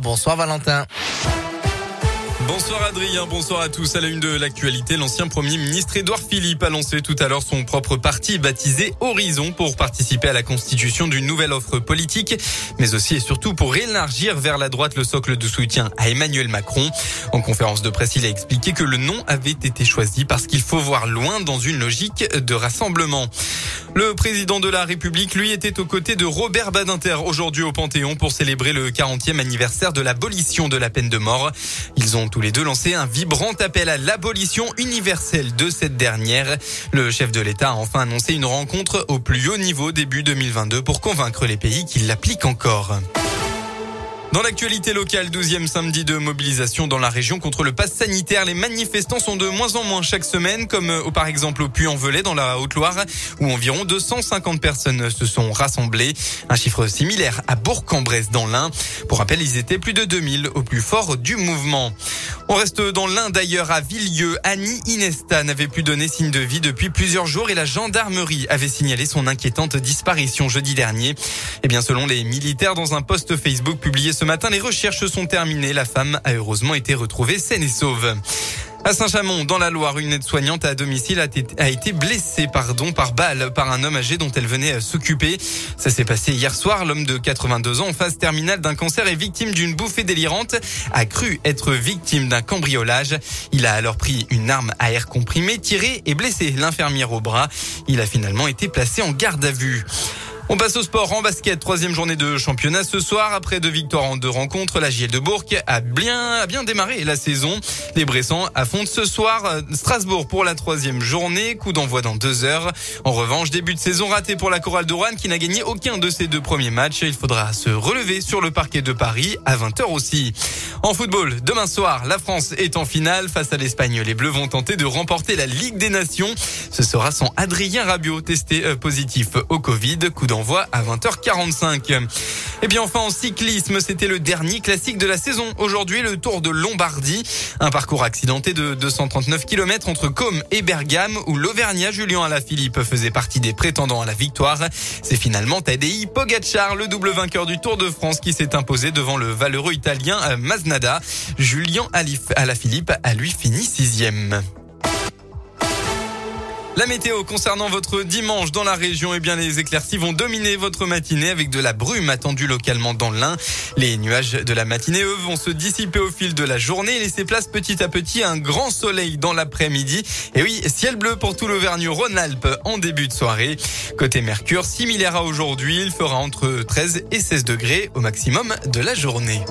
Bonsoir Valentin. Bonsoir Adrien, bonsoir à tous. À la une de l'actualité, l'ancien Premier ministre Édouard Philippe a lancé tout à l'heure son propre parti baptisé Horizon pour participer à la constitution d'une nouvelle offre politique, mais aussi et surtout pour élargir vers la droite le socle de soutien à Emmanuel Macron. En conférence de presse, il a expliqué que le nom avait été choisi parce qu'il faut voir loin dans une logique de rassemblement. Le président de la République, lui, était aux côtés de Robert Badinter aujourd'hui au Panthéon pour célébrer le 40e anniversaire de l'abolition de la peine de mort. Ils ont tous les deux lancé un vibrant appel à l'abolition universelle de cette dernière. Le chef de l'État a enfin annoncé une rencontre au plus haut niveau début 2022 pour convaincre les pays qui l'appliquent encore. Dans l'actualité locale, 12e samedi de mobilisation dans la région contre le pass sanitaire. Les manifestants sont de moins en moins chaque semaine, comme euh, par exemple au Puy-en-Velay dans la Haute-Loire, où environ 250 personnes se sont rassemblées. Un chiffre similaire à Bourg-en-Bresse dans l'Ain. Pour rappel, ils étaient plus de 2000 au plus fort du mouvement. On reste dans l'Ain d'ailleurs à Villieu. Annie Inesta n'avait plus donné signe de vie depuis plusieurs jours et la gendarmerie avait signalé son inquiétante disparition jeudi dernier. Eh bien, selon les militaires dans un post Facebook publié ce matin, les recherches sont terminées. La femme a heureusement été retrouvée saine et sauve. À Saint-Chamond, dans la Loire, une aide-soignante à domicile a été blessée pardon, par balle par un homme âgé dont elle venait s'occuper. Ça s'est passé hier soir. L'homme de 82 ans en phase terminale d'un cancer est victime d'une bouffée délirante, a cru être victime d'un cambriolage. Il a alors pris une arme à air comprimé, tiré et blessé l'infirmière au bras. Il a finalement été placé en garde à vue. On passe au sport en basket. Troisième journée de championnat ce soir. Après deux victoires en deux rencontres, la JL de Bourg a bien, a bien démarré la saison. Les Bressans affrontent ce soir euh, Strasbourg pour la troisième journée. Coup d'envoi dans deux heures. En revanche, début de saison raté pour la chorale de Rouen qui n'a gagné aucun de ses deux premiers matchs. Il faudra se relever sur le parquet de Paris à 20h aussi. En football, demain soir, la France est en finale face à l'Espagne. Les Bleus vont tenter de remporter la Ligue des Nations. Ce sera sans Adrien Rabiot testé euh, positif au Covid. Coup d'envoi à 20h45. Et bien enfin en cyclisme, c'était le dernier classique de la saison. Aujourd'hui, le Tour de Lombardie. Un parcours accidenté de 239 km entre Côme et Bergame où l'Auvergnat Julien Alaphilippe faisait partie des prétendants à la victoire. C'est finalement Tadej Pogacar, le double vainqueur du Tour de France qui s'est imposé devant le valeureux italien euh, Masnada. Julien Alaphilippe a lui fini sixième. La météo concernant votre dimanche dans la région, eh bien les éclaircies vont dominer votre matinée avec de la brume attendue localement dans l'Ain. Les nuages de la matinée, eux, vont se dissiper au fil de la journée et laisser place petit à petit un grand soleil dans l'après-midi. Et oui, ciel bleu pour tout l'Auvergne-Rhône-Alpes en début de soirée. Côté Mercure, similaire à aujourd'hui, il fera entre 13 et 16 degrés au maximum de la journée.